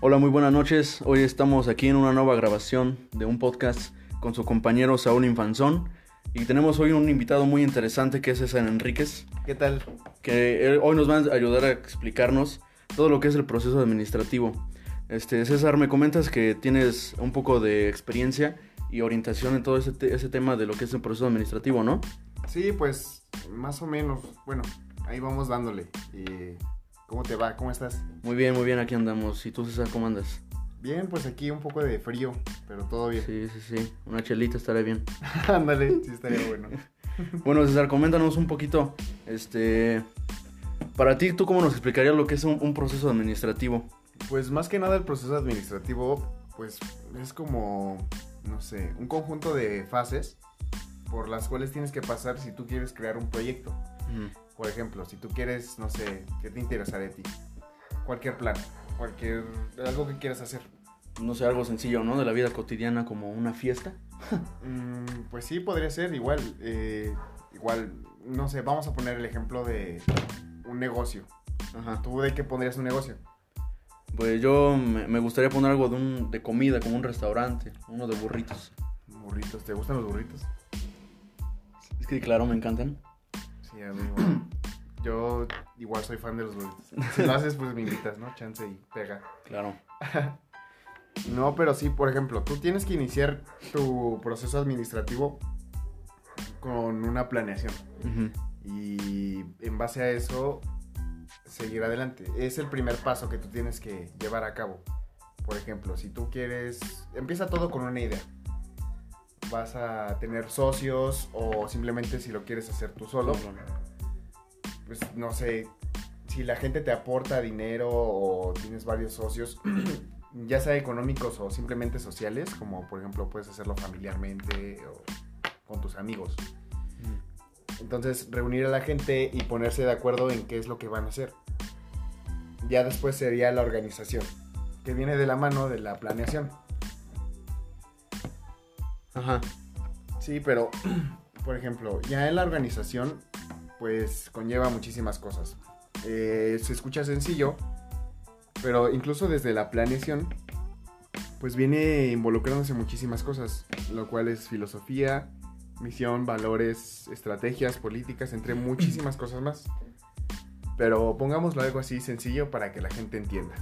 Hola, muy buenas noches. Hoy estamos aquí en una nueva grabación de un podcast con su compañero Saúl Infanzón. Y tenemos hoy un invitado muy interesante que es César Enríquez, ¿Qué tal? que hoy nos va a ayudar a explicarnos todo lo que es el proceso administrativo. Este, César, me comentas que tienes un poco de experiencia y orientación en todo ese, te- ese tema de lo que es el proceso administrativo, ¿no? Sí, pues más o menos. Bueno, ahí vamos dándole. Y, ¿Cómo te va? ¿Cómo estás? Muy bien, muy bien, aquí andamos. ¿Y tú, César, cómo andas? Bien, pues aquí un poco de frío, pero todo bien. Sí, sí, sí. Una chelita estaría bien. Ándale, sí estaría bueno. Bueno, César, coméntanos un poquito, este, para ti, ¿tú cómo nos explicarías lo que es un, un proceso administrativo? Pues más que nada el proceso administrativo, pues es como, no sé, un conjunto de fases por las cuales tienes que pasar si tú quieres crear un proyecto. Por ejemplo, si tú quieres, no sé, ¿qué te interesaría a ti? Cualquier plan, cualquier, algo que quieras hacer. No sé, algo sencillo, ¿no? De la vida cotidiana como una fiesta. Mm, pues sí, podría ser igual. eh, igual, no sé, vamos a poner el ejemplo de un negocio. Ajá. ¿Tú de qué pondrías un negocio? Pues yo me, me gustaría poner algo de, un, de comida, como un restaurante, uno de burritos. Burritos, ¿te gustan los burritos? Es que claro, me encantan. Yo igual soy fan de los burritos. Si lo haces, pues me invitas, ¿no? Chance y pega. Claro. No, pero sí, por ejemplo, tú tienes que iniciar tu proceso administrativo con una planeación. Y en base a eso seguir adelante. Es el primer paso que tú tienes que llevar a cabo. Por ejemplo, si tú quieres, empieza todo con una idea. Vas a tener socios o simplemente si lo quieres hacer tú solo, pues no sé, si la gente te aporta dinero o tienes varios socios, ya sea económicos o simplemente sociales, como por ejemplo puedes hacerlo familiarmente o con tus amigos. Entonces, reunir a la gente y ponerse de acuerdo en qué es lo que van a hacer. Ya después sería la organización, que viene de la mano de la planeación. Ajá. Sí, pero, por ejemplo, ya en la organización, pues conlleva muchísimas cosas. Eh, se escucha sencillo, pero incluso desde la planeación, pues viene involucrándose muchísimas cosas, lo cual es filosofía, misión, valores, estrategias, políticas, entre muchísimas cosas más. Pero pongámoslo algo así sencillo para que la gente entienda.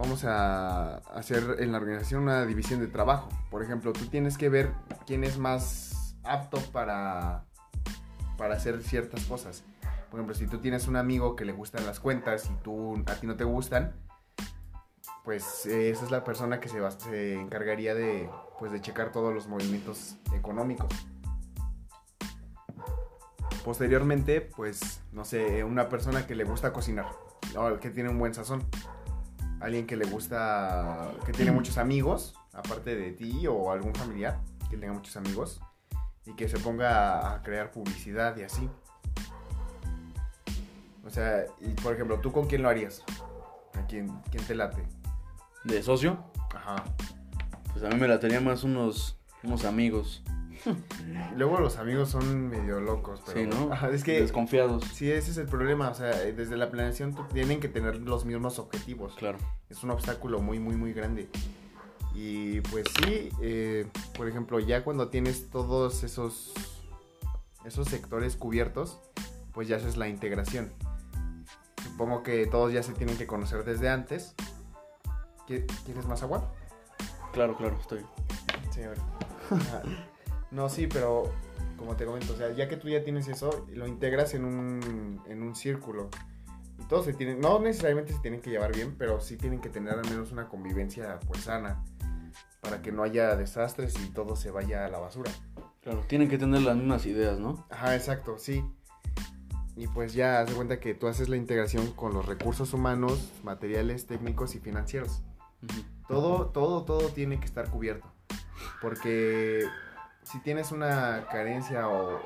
Vamos a hacer en la organización una división de trabajo. Por ejemplo, tú tienes que ver quién es más apto para, para hacer ciertas cosas. Por ejemplo, si tú tienes un amigo que le gustan las cuentas y tú, a ti no te gustan, pues eh, esa es la persona que se, va- encargaría de, pues, de checar todos los movimientos económicos. Posteriormente, pues, no sé, una persona que le gusta cocinar, o que tiene un buen sazón. Alguien que le gusta, que tiene muchos amigos, aparte de ti o algún familiar que tenga muchos amigos, y que se ponga a, crear publicidad y así. O sea, y por ejemplo, ¿tú con quién lo harías? ¿A quién, quién te late? ¿De socio? Ajá. Pues a mí me la tenía más unos, unos amigos. Luego los amigos son medio locos, pero... sí, ¿no? Ajá, es que... Desconfiados. Sí, ese es el problema. O sea, desde la planeación tienen que tener los mismos objetivos. Claro. Es un obstáculo muy, muy, muy grande. Y pues sí, eh, por ejemplo, ya cuando tienes todos esos, esos sectores cubiertos, pues ya haces la integración. Supongo que todos ya se tienen que conocer desde antes. ¿Qui- ¿Quieres más agua? Claro, claro, estoy. Sí. Ajá. No, sí, pero como te comento, o sea, ya que tú ya tienes eso, lo integras en un, en un círculo. Y todos se tienen, no necesariamente se tienen que llevar bien, pero sí tienen que tener al menos una convivencia pues sana. Para que no haya desastres y todo se vaya a la basura. Claro, tienen que tener las mismas ideas, ¿no? Ajá, exacto, sí. Y pues ya haz de cuenta que tú haces la integración con los recursos humanos, materiales, técnicos y financieros. Todo, todo, todo tiene que estar cubierto. Porque si tienes una carencia o,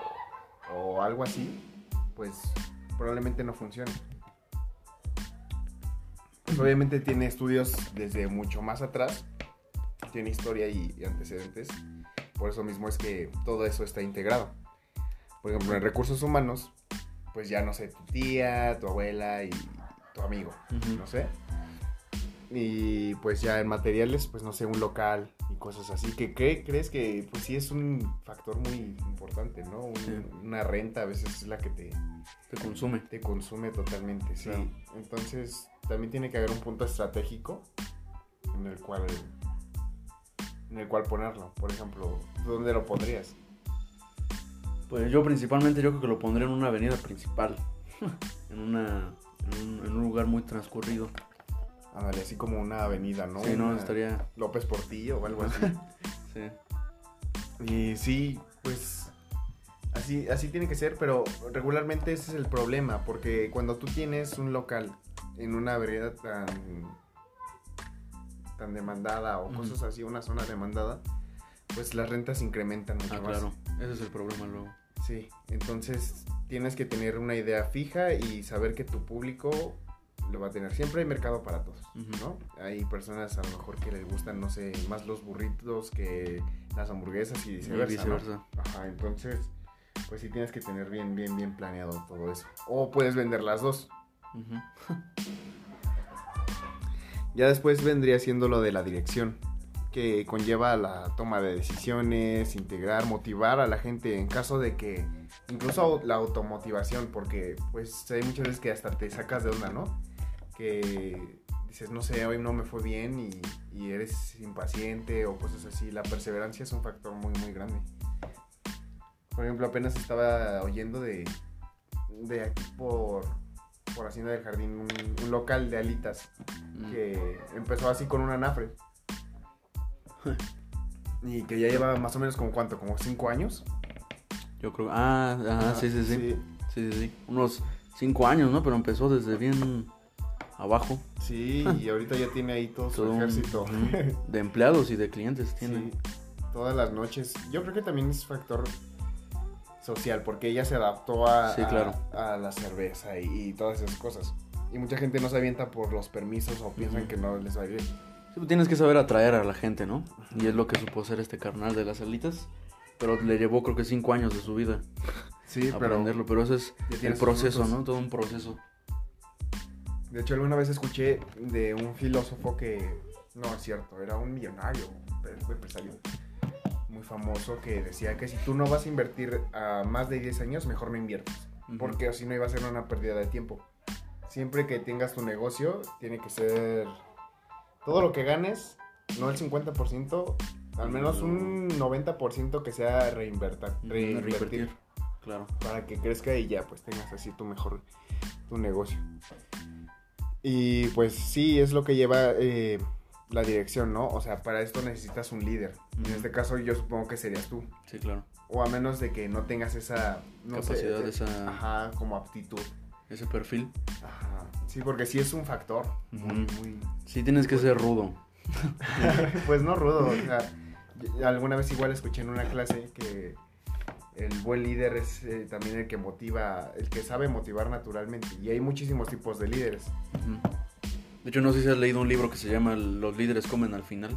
o algo así, pues probablemente no funcione. Pues obviamente tiene estudios desde mucho más atrás, tiene historia y, y antecedentes. Por eso mismo es que todo eso está integrado. Por ejemplo, en recursos humanos, pues ya no sé, tu tía, tu abuela y tu amigo, no sé. Y pues ya en materiales, pues no sé, un local y cosas así. que crees que pues sí es un factor muy importante, ¿no? Una renta a veces es la que te, te consume. Te consume totalmente, sí. Entonces también tiene que haber un punto estratégico en el cual en el cual ponerlo. Por ejemplo, ¿dónde lo pondrías? Pues yo principalmente yo creo que lo pondré en una avenida principal, en una en un, lugar muy transcurrido. Ándale, así como una avenida, ¿no? Sí, no, estaría... López Portillo o algo así. sí. Y sí, pues así, así tiene que ser, pero regularmente ese es el problema, porque cuando tú tienes un local en una vereda tan, tan demandada o cosas así, una zona demandada, pues las rentas incrementan mucho ah, claro, ese es el problema luego. Sí, entonces tienes que tener una idea fija y saber que tu público lo va a tener. Siempre hay mercado para todos, ¿no? Hay personas a lo mejor que les gustan, no sé, más los burritos que las hamburguesas y viceversa. Ajá, entonces, pues sí tienes que tener bien, bien, bien planeado todo eso. O puedes vender las dos. ya después vendría siendo lo de la dirección que conlleva la toma de decisiones, integrar, motivar a la gente en caso de que, incluso la automotivación, porque pues hay muchas veces que hasta te sacas de onda, ¿no? Que dices, no sé, hoy no me fue bien y, eres impaciente o cosas así. La perseverancia es un factor muy, muy grande. Por ejemplo, apenas estaba oyendo de, de aquí por, por Hacienda del Jardín un, un local de alitas mm. que empezó así con un anafre y que ya lleva más o menos como cuánto, como cinco años. Yo creo, ah, ah sí, sí, sí, sí, sí, sí, unos cinco años, ¿no? Pero empezó desde bien abajo. Sí, y ahorita ya tiene ahí todo, su ejército. de empleados y de clientes tiene. todas las noches. Yo creo que también es factor social, porque ella se adaptó a, a, la cerveza y, todas esas cosas. Y mucha gente no se avienta por los permisos o piensan que no les va a ir bien. Pues tienes que saber atraer a la gente, ¿no? Y es lo que supo ser este carnal de las alitas. Pero le llevó creo que cinco años de su vida. Sí, aprenderlo. Pero, eso es el proceso, ¿no? Todo un proceso. De hecho, alguna vez escuché de un filósofo que... No, es cierto, era un millonario, un empresario muy famoso que decía que si tú no vas a invertir a más de 10 años, mejor no inviertas. Porque así no iba a ser una pérdida de tiempo. Siempre que tengas tu negocio, tiene que ser todo lo que ganes, no el 50%, al menos un 90% que sea reinvertir, reinvertir. Claro. Para que crezca y ya pues tengas así tu mejor tu negocio. Y pues sí, es lo que lleva eh, la dirección, ¿no? O sea, para esto necesitas un líder. En este caso yo supongo que serías tú. Sí, claro. O a menos de que no tengas esa... Capacidad, esa... Ajá, como aptitud. Ese perfil. Ajá. Sí, porque sí es un factor muy, muy... Sí, tienes que ser rudo. pues no rudo, o sea, alguna vez igual escuché en una clase que el buen líder es eh, también el que motiva, el que sabe motivar naturalmente. Y hay muchísimos tipos de líderes. De hecho, no sé si has leído un libro que se llama Los líderes comen al final.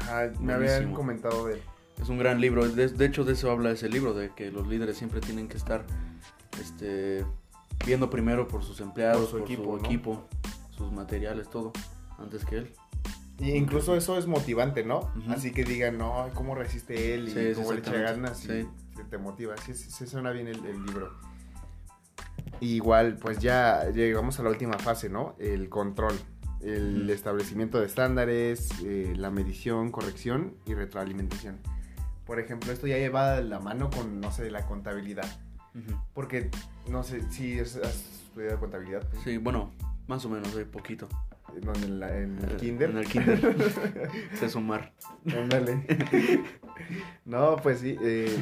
Ajá, me habían comentado de él. Es un gran libro. De, de, hecho, de eso habla ese libro, de que los líderes siempre tienen que estar este, viendo primero por sus empleados, por su, equipo, sus materiales, todo, antes que él. Y incluso eso es motivante, ¿no? Así que digan, no, ¿cómo resiste él? Y cómo le echa ganas. Y te motiva. Sí, sí, suena bien el, libro. igual, pues ya llegamos a la última fase, ¿no? El control. El establecimiento de estándares, eh, la medición, corrección y retroalimentación. Por ejemplo, esto ya lleva la mano con, no sé, la contabilidad. Porque, no sé, si has estudiado contabilidad. Sí, bueno, más o menos, hay poquito. ¿En, en, el kinder? En el kinder. sé sumar. Ándale. no, pues sí. Eh,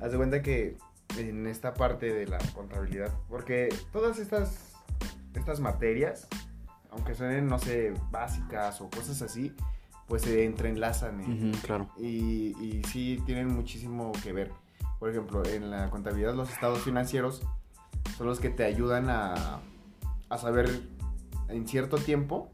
haz de cuenta que en esta parte de la contabilidad, porque todas estas, estas materias, aunque suenen, no sé, básicas o cosas así, pues se entrelazan. claro. Y, y sí tienen muchísimo que ver. Por ejemplo, en la contabilidad los estados financieros son los que te ayudan a, a saber en cierto tiempo.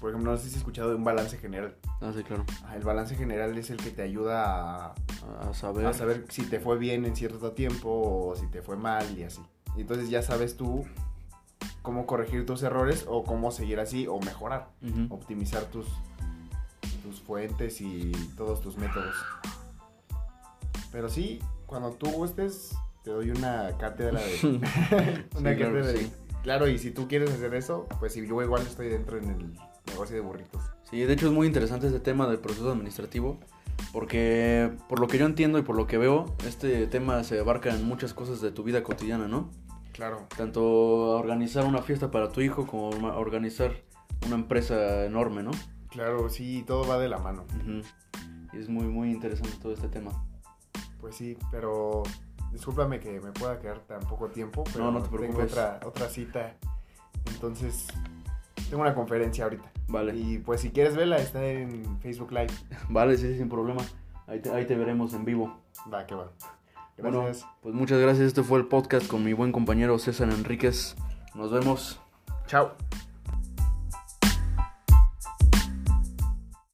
Por ejemplo, no sé si has escuchado de un balance general. Ah, sí, claro. El balance general es el que te ayuda a, a, saber. a saber si te fue bien en cierto tiempo o si te fue mal y así. Y entonces ya sabes tú cómo corregir tus errores o cómo seguir así o mejorar, optimizar tus, tus fuentes y todos tus métodos. Pero sí, cuando tú gustes, te doy una cátedra de... una Sí, claro cátedra que de... sí. Claro, y si tú quieres hacer eso, pues yo igual estoy dentro en el negocio de burritos. Sí, de hecho es muy interesante este tema del proceso administrativo, porque por lo que yo entiendo y por lo que veo, este tema se abarca en muchas cosas de tu vida cotidiana, ¿no? Claro. Tanto organizar una fiesta para tu hijo como organizar una empresa enorme, ¿no? Claro, sí, todo va de la mano. Y es muy, muy interesante todo este tema. Pues sí, pero discúlpame que me pueda quedar tan poco tiempo, pero No, no te tengo otra, otra cita. Entonces, tengo una conferencia ahorita. Vale, Y pues si quieres verla, está en Facebook Live. vale, sí, sí, sin problema. Ahí te, ahí te veremos en vivo. Va, que va. Bueno, Gracias. pues muchas gracias. Este fue el podcast con mi buen compañero César Enríquez. Nos vemos. Chao.